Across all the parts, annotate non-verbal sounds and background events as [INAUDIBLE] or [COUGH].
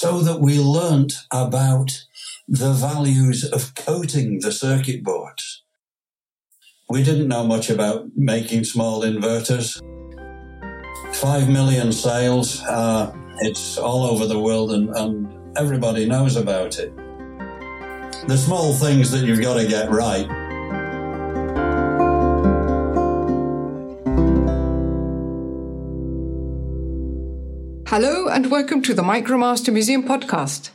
so that we learnt about the values of coating the circuit boards. We didn't know much about making small inverters. Five million sales, uh, it's all over the world and, and everybody knows about it. The small things that you've got to get right Hello, and welcome to the Micromaster Museum podcast,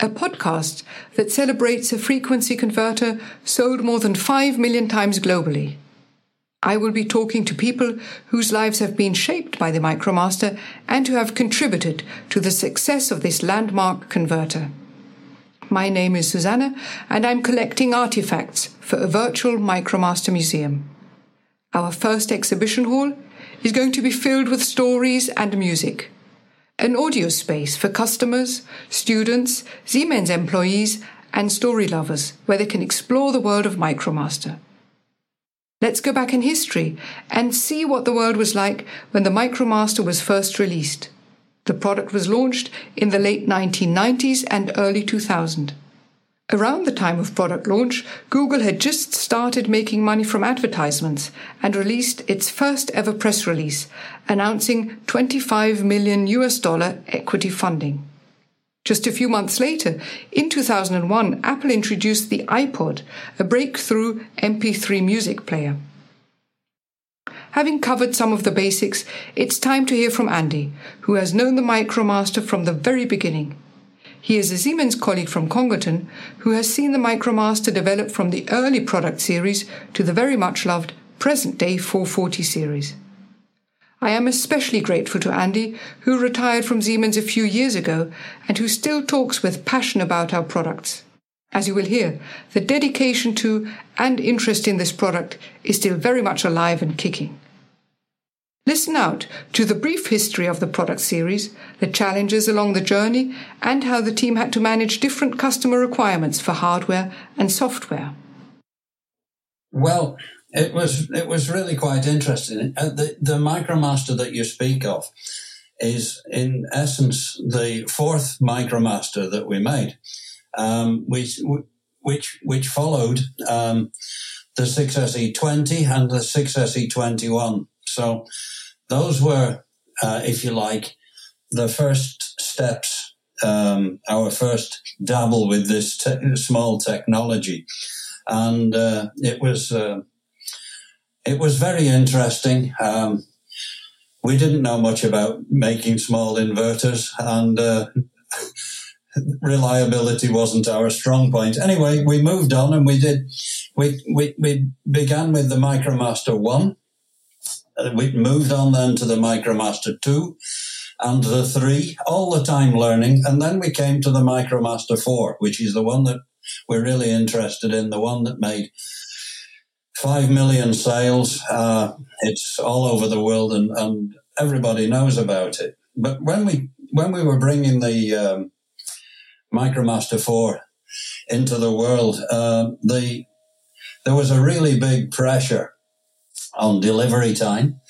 a podcast that celebrates a frequency converter sold more than 5 million times globally. I will be talking to people whose lives have been shaped by the Micromaster and who have contributed to the success of this landmark converter. My name is Susanna, and I'm collecting artifacts for a virtual Micromaster museum. Our first exhibition hall is going to be filled with stories and music an audio space for customers, students, Siemens employees, and story lovers where they can explore the world of MicroMaster. Let's go back in history and see what the world was like when the MicroMaster was first released. The product was launched in the late 1990s and early 2000. Around the time of product launch, Google had just started making money from advertisements and released its first ever press release announcing 25 million US dollar equity funding. Just a few months later, in 2001, Apple introduced the iPod, a breakthrough MP3 music player. Having covered some of the basics, it's time to hear from Andy, who has known the MicroMaster from the very beginning. He is a Siemens colleague from Congleton who has seen the MicroMaster develop from the early product series to the very much loved present day 440 series. I am especially grateful to Andy, who retired from Siemens a few years ago and who still talks with passion about our products. As you will hear, the dedication to and interest in this product is still very much alive and kicking. Listen out to the brief history of the product series, the challenges along the journey, and how the team had to manage different customer requirements for hardware and software. Well, it was it was really quite interesting. Uh, the the MicroMaster that you speak of is in essence the fourth MicroMaster that we made, um, which which which followed um, the 6SE20 and the 6SE21. So those were, uh, if you like, the first steps, um, our first dabble with this te- small technology. And uh, it was uh, it was very interesting. Um, we didn't know much about making small inverters, and uh, [LAUGHS] reliability wasn't our strong point. Anyway, we moved on and we did. We we, we began with the MicroMaster One, uh, we moved on then to the MicroMaster 2 and the 3, all the time learning. And then we came to the MicroMaster 4, which is the one that we're really interested in, the one that made 5 million sales. Uh, it's all over the world and, and everybody knows about it. But when we, when we were bringing the um, MicroMaster 4 into the world, uh, the, there was a really big pressure on delivery time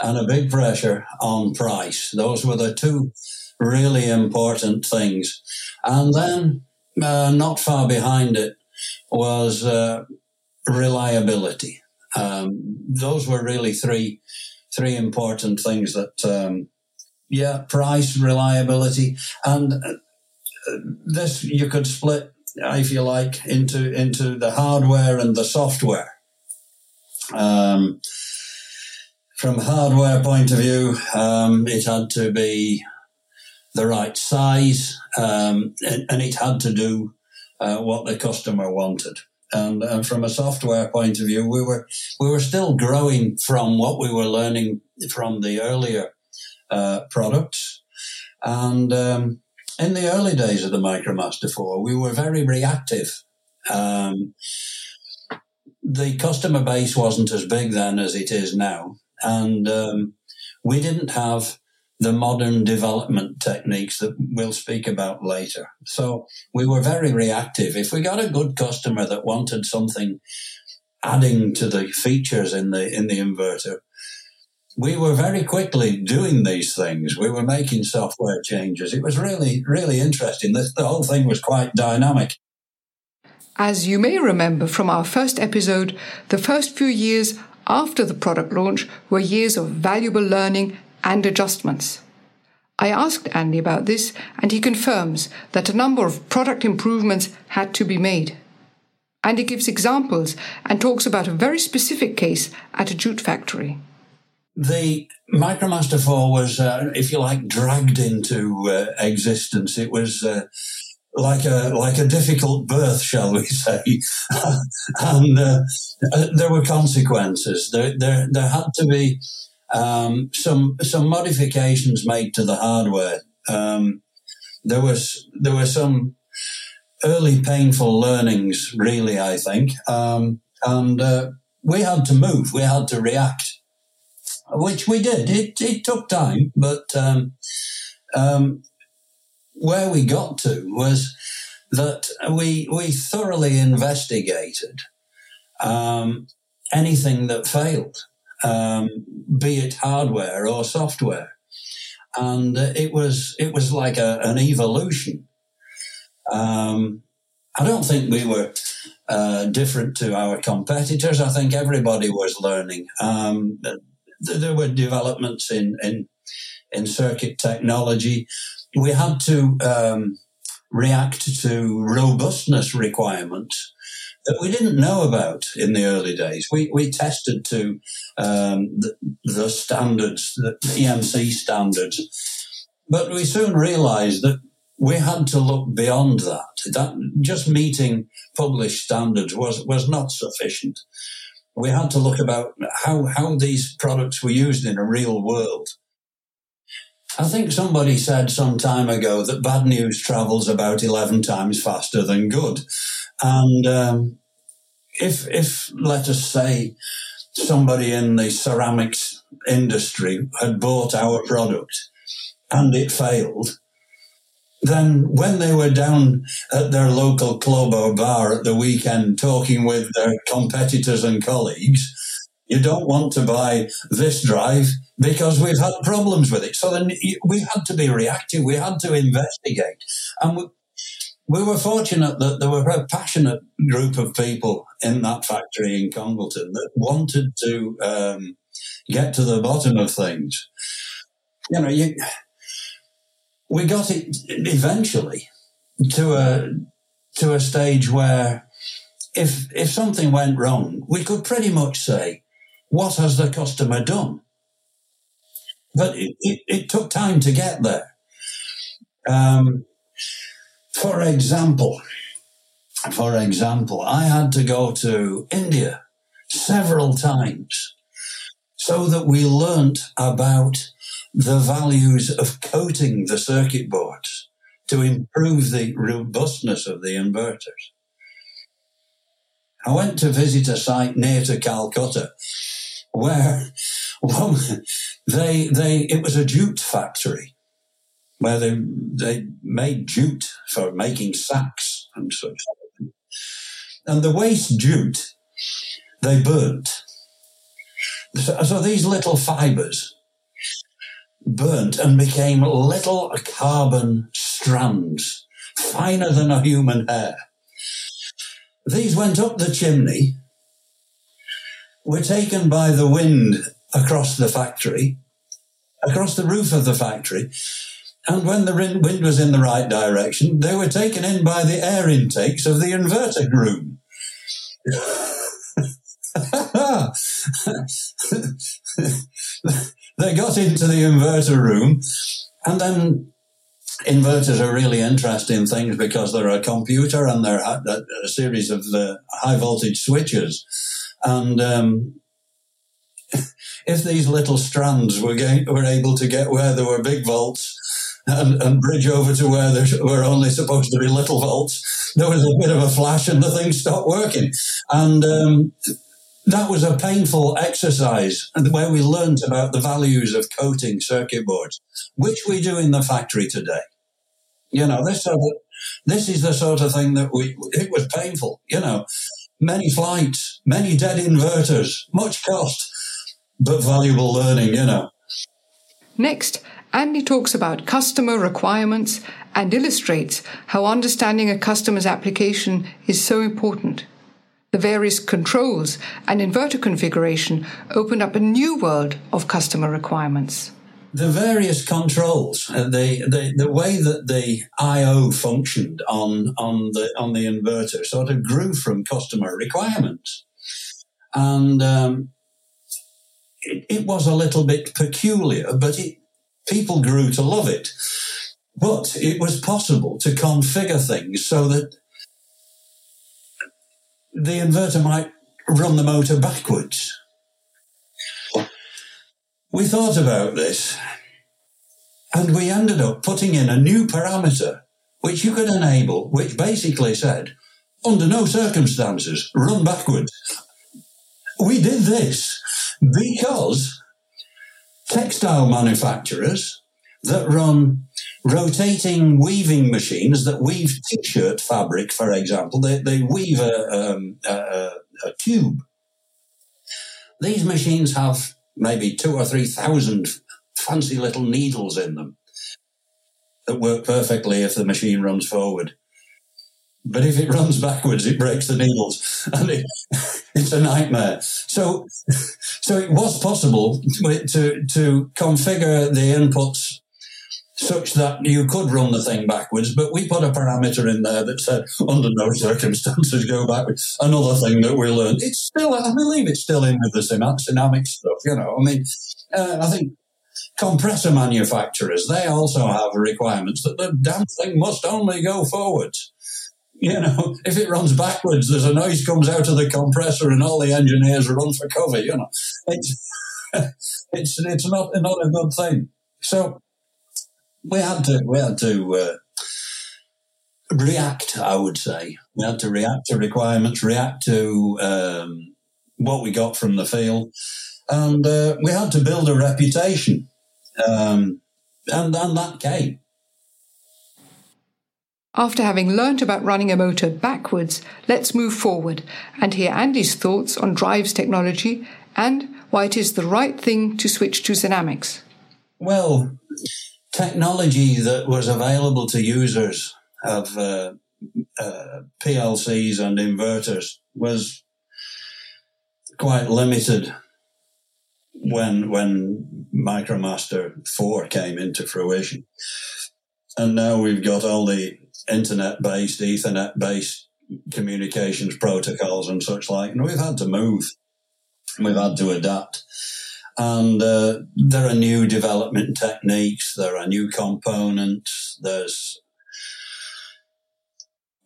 and a big pressure on price. Those were the two really important things. And then, uh, not far behind it was uh, reliability. Um, those were really three three important things that, um, yeah, price, reliability, and uh, this you could split, if you like, into into the hardware and the software. Um, from hardware point of view, um, it had to be the right size, um, and, and, it had to do uh, what the customer wanted. And, and, from a software point of view, we were we were still growing from what we were learning from the earlier uh, products. And um, in the early days of the MicroMaster 4, we were very reactive. Um, the customer base wasn't as big then as it is now. And um, we didn't have the modern development techniques that we'll speak about later. So we were very reactive. If we got a good customer that wanted something adding to the features in the in the inverter, we were very quickly doing these things. We were making software changes. It was really, really interesting. The, the whole thing was quite dynamic. As you may remember from our first episode, the first few years after the product launch were years of valuable learning and adjustments. I asked Andy about this, and he confirms that a number of product improvements had to be made. Andy gives examples and talks about a very specific case at a jute factory. The MicroMaster 4 was, uh, if you like, dragged into uh, existence. It was uh, like a like a difficult birth, shall we [LAUGHS] say? and uh, uh, there were consequences. There, there, there had to be um, some some modifications made to the hardware. Um, there was there were some early painful learnings, really. I think, um, and uh, we had to move. We had to react, which we did. It it took time, but um, um, where we got to was that we we thoroughly investigated um, anything that failed um, be it hardware or software. And it was it was like a, an evolution. Um, I don't think we were uh, different to our competitors. I think everybody was learning. Um, there were developments in, in in circuit technology. We had to um, react to robustness requirements that we didn't know about in the early days. We, we tested to um, the, the, standards, the EMC standards, but we soon realized that we had to look beyond that. That just meeting published standards was, was not sufficient. We had to look about how, how these products were used in a real world. I think somebody said some time ago that bad news travels about 11 times faster than good. And um, if, if, let us say, somebody in the ceramics industry had bought our product and it failed, then when they were down at their local club or bar at the weekend talking with their competitors and colleagues, you don't want to buy this drive because we've had problems with it. So then we had to be reactive. We had to investigate. And we, we were fortunate that there were a passionate group of people in that factory in Congleton that wanted to um, get to the bottom of things. You know, you, we got it eventually to a to a stage where if if something went wrong, we could pretty much say, "What has the customer done?" But it, it, it took time to get there. Um, for example, for example, I had to go to India several times so that we learnt about the values of coating the circuit boards to improve the robustness of the inverters. I went to visit a site near to Calcutta where well, they, they, it was a jute factory where they, they made jute for making sacks and such. And the waste jute they burnt. So, so these little fibers burnt and became little carbon strands, finer than a human hair. These went up the chimney, were taken by the wind across the factory, across the roof of the factory, and when the wind was in the right direction, they were taken in by the air intakes of the inverter room. [LAUGHS] they got into the inverter room, and then inverters are really interesting things because they're a computer and they're a, series of uh, high voltage switches. And um, [LAUGHS] if these little strands were, going, were able to get where there were big volts, and, and bridge over to where there [LAUGHS] were only supposed to be little volts, there was a bit of a flash and the thing stopped working. And um, that was a painful exercise and where we learnt about the values of coating circuit boards, which we do in the factory today. You know, this sort of, this is the sort of thing that we, it was painful, you know, many flights, many dead inverters, much cost. but valuable learning, you know. Next, Andy talks about customer requirements and illustrates how understanding a customer's application is so important. The various controls and inverter configuration opened up a new world of customer requirements. The various controls, uh, the, the the way that the I/O functioned on on the on the inverter, sort of grew from customer requirements, and um, it, it was a little bit peculiar, but it, people grew to love it. But it was possible to configure things so that the inverter might run the motor backwards. We thought about this and we ended up putting in a new parameter which you could enable, which basically said, under no circumstances, run backwards. We did this because textile manufacturers that run rotating weaving machines that weave t-shirt fabric, for example. They, they weave a, um, a, a tube. These machines have maybe two or three thousand fancy little needles in them that work perfectly if the machine runs forward. But if it runs backwards, it breaks the needles, and it, [LAUGHS] it's a nightmare. So, so it was possible to to configure the inputs such that you could run the thing backwards, but we put a parameter in there that said under no circumstances go backwards. Another thing that we learned, it's still, I believe it's still in with the dynamic stuff, you know. I mean, uh, I think compressor manufacturers, they also have requirements that the damn thing must only go forwards. You know, [LAUGHS] if it runs backwards, there's a noise comes out of the compressor and all the engineers run for cover, you know. It's, [LAUGHS] it's, it's not, not a good thing. So, we had to we had to uh, react. I would say we had to react to requirements, react to um, what we got from the field, and uh, we had to build a reputation, um, and and that came. After having learnt about running a motor backwards, let's move forward and hear Andy's thoughts on drives technology and why it is the right thing to switch to SINAMICS. Well, technology that was available to users of uh, uh, PLCs and inverters was quite limited when when MicroMaster 4 came into fruition. And now we've got all the internet based, Ethernet based communications protocols and such like, and we've had to move. We've had to adapt. And uh, there are new development techniques, there are new components, there's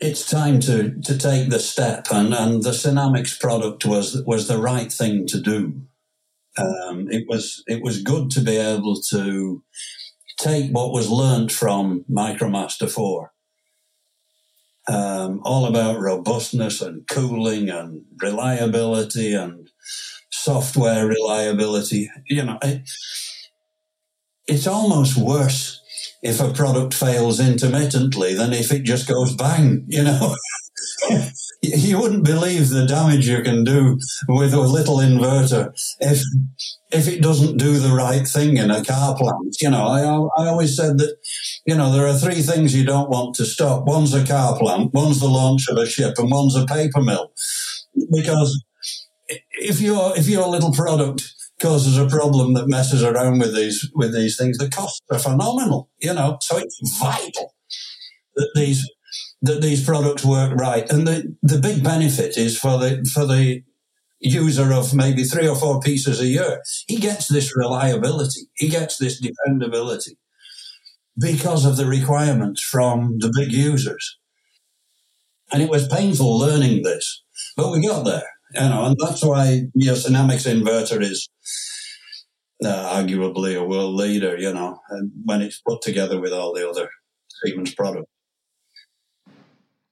it's time to, to take the step and, and the SINAMICS product was was the right thing to do. Um, it was it was good to be able to take what was learnt from MicroMaster 4. Um, all about robustness and cooling and reliability and software reliability. You know, it, it's almost worse if a product fails intermittently than if it just goes bang, you know. [LAUGHS] you wouldn't believe the damage you can do with a little inverter if if it doesn't do the right thing in a car plant. You know, I I always said that you know there are three things you don't want to stop. One's a car plant, one's the launch of a ship, and one's a paper mill, because if your if your little product causes a problem that messes around with these with these things, the costs are phenomenal. You know, so it's vital that these that these products work right. And the the big benefit is for the for the user of maybe three or four pieces a year. He gets this reliability. He gets this dependability because of the requirements from the big users. And it was painful learning this, but we got there. You know, and that's why your SINAMICS inverter is uh, arguably a world leader, you know, and when it's put together with all the other Siemens products.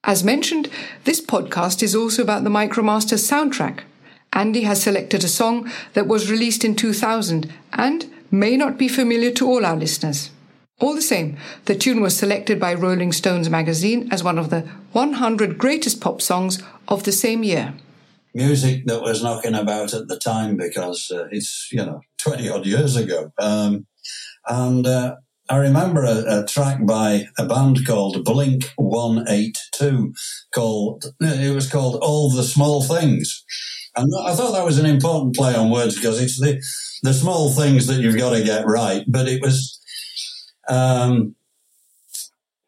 As mentioned, this podcast is also about the MicroMaster soundtrack. Andy has selected a song that was released in 2000 and may not be familiar to all our listeners. All the same, the tune was selected by Rolling Stones magazine as one of the 100 greatest pop songs of the same year. Music that was knocking about at the time because uh, it's, you know, [LAUGHS] 20 odd years ago. Um, and uh, I remember a, a, track by a band called Blink 182 called, it was called All the Small Things. And I thought that was an important play on words because it's the, the small things that you've got to get right. But it was, um,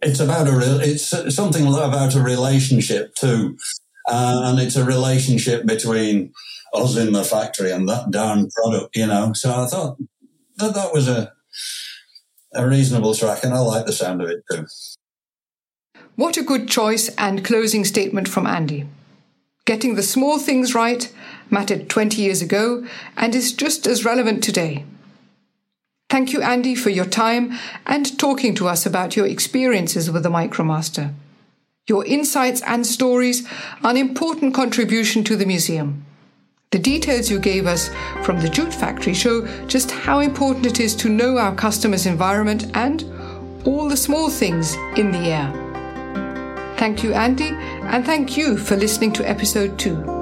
it's about a, it's something about a relationship too. Uh, and it's a relationship between us in the factory and that darn product, you know. So I thought that that was a, a reasonable track, and I like the sound of it too. What a good choice and closing statement from Andy. Getting the small things right mattered 20 years ago and is just as relevant today. Thank you, Andy, for your time and talking to us about your experiences with the Micromaster. Your insights and stories are an important contribution to the museum. The details you gave us from the jute factory show just how important it is to know our customers' environment and all the small things in the air. Thank you, Andy, and thank you for listening to episode two.